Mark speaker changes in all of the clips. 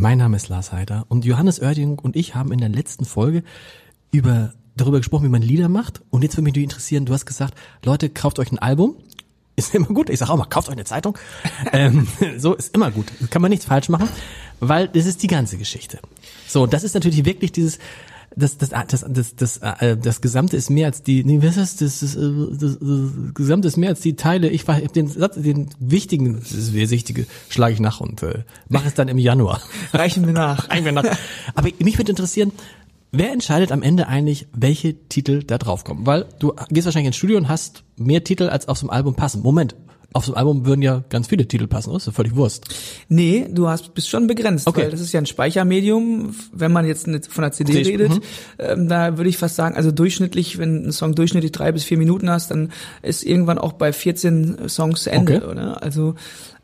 Speaker 1: Mein Name ist Lars Heider und Johannes Oerding und ich haben in der letzten Folge über darüber gesprochen, wie man Lieder macht. Und jetzt würde mich interessieren, du hast gesagt, Leute, kauft euch ein Album. Ist immer gut. Ich sage auch mal, kauft euch eine Zeitung. ähm, so ist immer gut. Kann man nichts falsch machen, weil das ist die ganze Geschichte. So, das ist natürlich wirklich dieses, das, das, das, das, das, äh, das Gesamte ist mehr als die, nee, was ist das, das, das, das, das Gesamte ist mehr als die Teile. Ich war den Satz, den wichtigen, das ist wichtige, schlage ich nach und äh, mache es dann im Januar.
Speaker 2: Reichen wir nach.
Speaker 1: Reichen wir nach. Aber mich würde interessieren, wer entscheidet am Ende eigentlich, welche Titel da draufkommen? Weil du gehst wahrscheinlich ins Studio und hast mehr Titel als auf so einem Album passen. Moment, auf so einem Album würden ja ganz viele Titel passen, oder? Ist ja völlig Wurst.
Speaker 2: Nee, du hast, bist schon begrenzt,
Speaker 1: Okay.
Speaker 2: weil das ist ja ein Speichermedium, wenn man jetzt von der CD
Speaker 1: ich.
Speaker 2: redet,
Speaker 1: Mhm.
Speaker 2: ähm, da würde ich fast sagen, also durchschnittlich, wenn ein Song durchschnittlich drei bis vier Minuten hast, dann ist irgendwann auch bei 14 Songs Ende,
Speaker 1: Okay.
Speaker 2: oder? Also,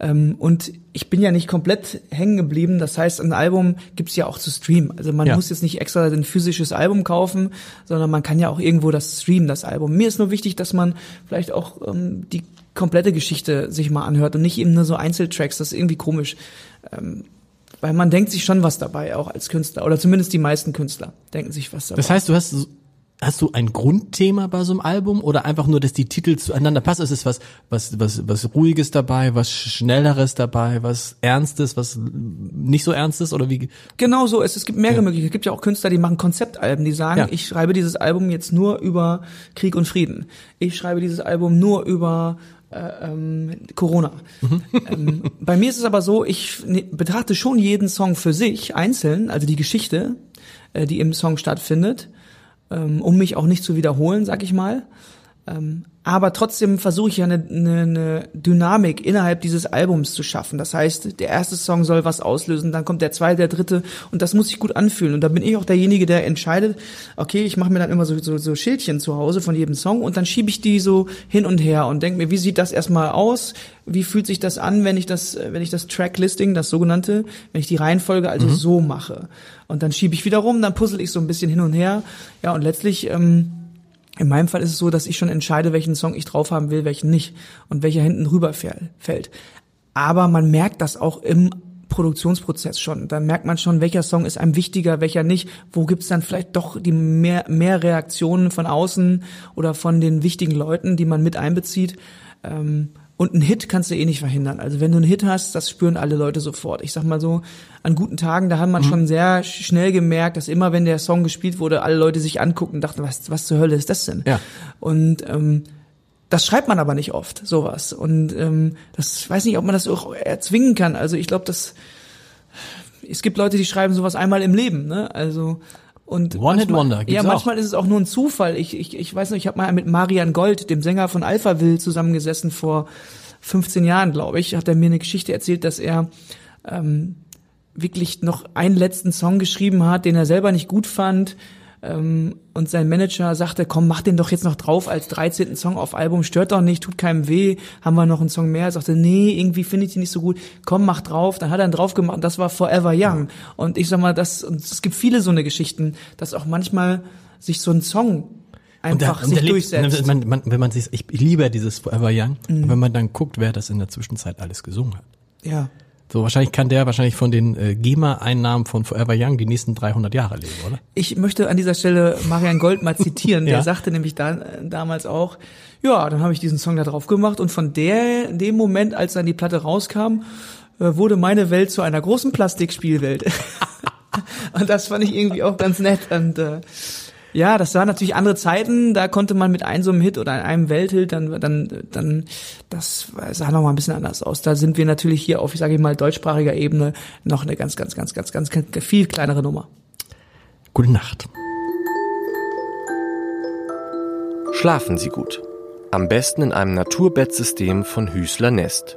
Speaker 2: ähm, und ich bin ja nicht komplett hängen geblieben, das heißt, ein Album gibt's ja auch zu streamen. Also man
Speaker 1: Ja.
Speaker 2: muss jetzt nicht extra ein physisches Album kaufen, sondern man kann ja auch irgendwo das streamen, das Album. Mir ist nur wichtig, dass man vielleicht auch ähm, die komplette Geschichte sich mal anhört und nicht eben nur so Einzeltracks, das ist irgendwie komisch. Ähm, weil man denkt sich schon was dabei, auch als Künstler. Oder zumindest die meisten Künstler denken sich was dabei.
Speaker 1: Das heißt, du hast hast du ein Grundthema bei so einem Album oder einfach nur, dass die Titel zueinander passen? Es ist was was was was ruhiges dabei, was schnelleres dabei, was ernstes, was nicht so ernstes oder wie?
Speaker 2: Genau so ist. Es gibt mehrere Möglichkeiten. Es gibt ja auch Künstler, die machen Konzeptalben, die sagen,
Speaker 1: Ja.
Speaker 2: ich schreibe dieses Album jetzt nur über Krieg und Frieden. Ich schreibe dieses Album nur über ähm, Corona. Ähm, bei mir ist es aber so, ich ne, betrachte schon jeden Song für sich einzeln, also die Geschichte, äh, die im Song stattfindet, ähm, um mich auch nicht zu wiederholen, sag ich mal. Ähm, aber trotzdem versuche ich ja eine, eine, eine Dynamik innerhalb dieses Albums zu schaffen. Das heißt, der erste Song soll was auslösen, dann kommt der zweite, der dritte und das muss sich gut anfühlen. Und da bin ich auch derjenige, der entscheidet, okay, ich mache mir dann immer so, so, so Schildchen zu Hause von jedem Song und dann schiebe ich die so hin und her und denke mir, wie sieht das erstmal aus? Wie fühlt sich das an, wenn ich das, wenn ich das Tracklisting, das sogenannte, wenn ich die Reihenfolge also so mache? Und dann schiebe ich wieder rum, dann puzzle ich so ein bisschen hin und her. Ja, und letztlich ähm, in meinem Fall ist es so, dass ich schon entscheide, welchen Song ich drauf haben will, welchen nicht und welcher hinten rüber fäll- fällt. Aber man merkt das auch im Produktionsprozess schon. Dann merkt man schon, welcher Song ist einem wichtiger, welcher nicht. Wo gibt's dann vielleicht doch die mehr, mehr Reaktionen von außen oder von den wichtigen Leuten, die man mit einbezieht. Ähm, und einen Hit kannst du eh nicht verhindern. Also wenn du einen Hit hast, das spüren alle Leute sofort. Ich sag mal so, an guten Tagen, da hat man schon sehr schnell gemerkt, dass immer, wenn der Song gespielt wurde, alle Leute sich angucken und dachten, was, was zur Hölle ist das denn?
Speaker 1: Ja.
Speaker 2: Und ähm, das schreibt man aber nicht oft, sowas. Und ähm, das ich weiß nicht, ob man das auch erzwingen kann. Also ich glaube, dass es gibt Leute, die schreiben sowas einmal im Leben, ne? Also und
Speaker 1: One-Hit-Wonder
Speaker 2: manchmal-
Speaker 1: gibt's
Speaker 2: Ja,
Speaker 1: auch.
Speaker 2: manchmal ist es auch nur ein Zufall. Ich, ich, ich weiß noch, ich habe mal mit Marian Gold, dem Sänger von Alphaville, zusammengesessen vor 15 Jahren, glaube ich. Hat er mir eine Geschichte erzählt, dass er ähm, wirklich noch einen letzten Song geschrieben hat, den er selber nicht gut fand. Ähm, und sein Manager sagte, komm, mach den doch jetzt noch drauf als 13. Song auf Album, stört doch nicht, tut keinem weh, haben wir noch einen Song mehr. Er sagte, nee, irgendwie finde ich die nicht so gut, komm, mach drauf. Dann hat er ihn drauf gemacht und das war Forever Young. Und ich sag mal, das, und es gibt viele so eine Geschichten, dass auch manchmal sich so ein Song einfach
Speaker 1: und
Speaker 2: sich
Speaker 1: lebt-
Speaker 2: durchsetzt.
Speaker 1: Man, man, wenn man sich, ich liebe ja dieses Forever Young, und wenn man dann guckt, wer das in der Zwischenzeit alles gesungen hat.
Speaker 2: ja.
Speaker 1: So, wahrscheinlich kann der wahrscheinlich von den äh, GEMA-Einnahmen von Forever Young die nächsten 300 Jahre leben, oder?
Speaker 2: Ich möchte an dieser Stelle Marian Gold mal zitieren. Der
Speaker 1: Ja.
Speaker 2: sagte nämlich da, äh, damals auch, ja, dann habe ich diesen Song da drauf gemacht und von der, dem Moment, als dann die Platte rauskam, äh, wurde meine Welt zu einer großen Plastikspielwelt. und das fand ich irgendwie auch ganz nett. Und äh, ja, das waren natürlich andere Zeiten. Da konnte man mit einem so einem Hit oder einem Welthit dann, dann, dann, das sah noch mal ein bisschen anders aus. Da sind wir natürlich hier auf, ich sage mal, deutschsprachiger Ebene noch eine ganz, ganz, ganz, ganz, ganz, ganz viel kleinere Nummer.
Speaker 1: Gute Nacht.
Speaker 3: Schlafen Sie gut. Am besten in einem Naturbettsystem von Hüßler Nest.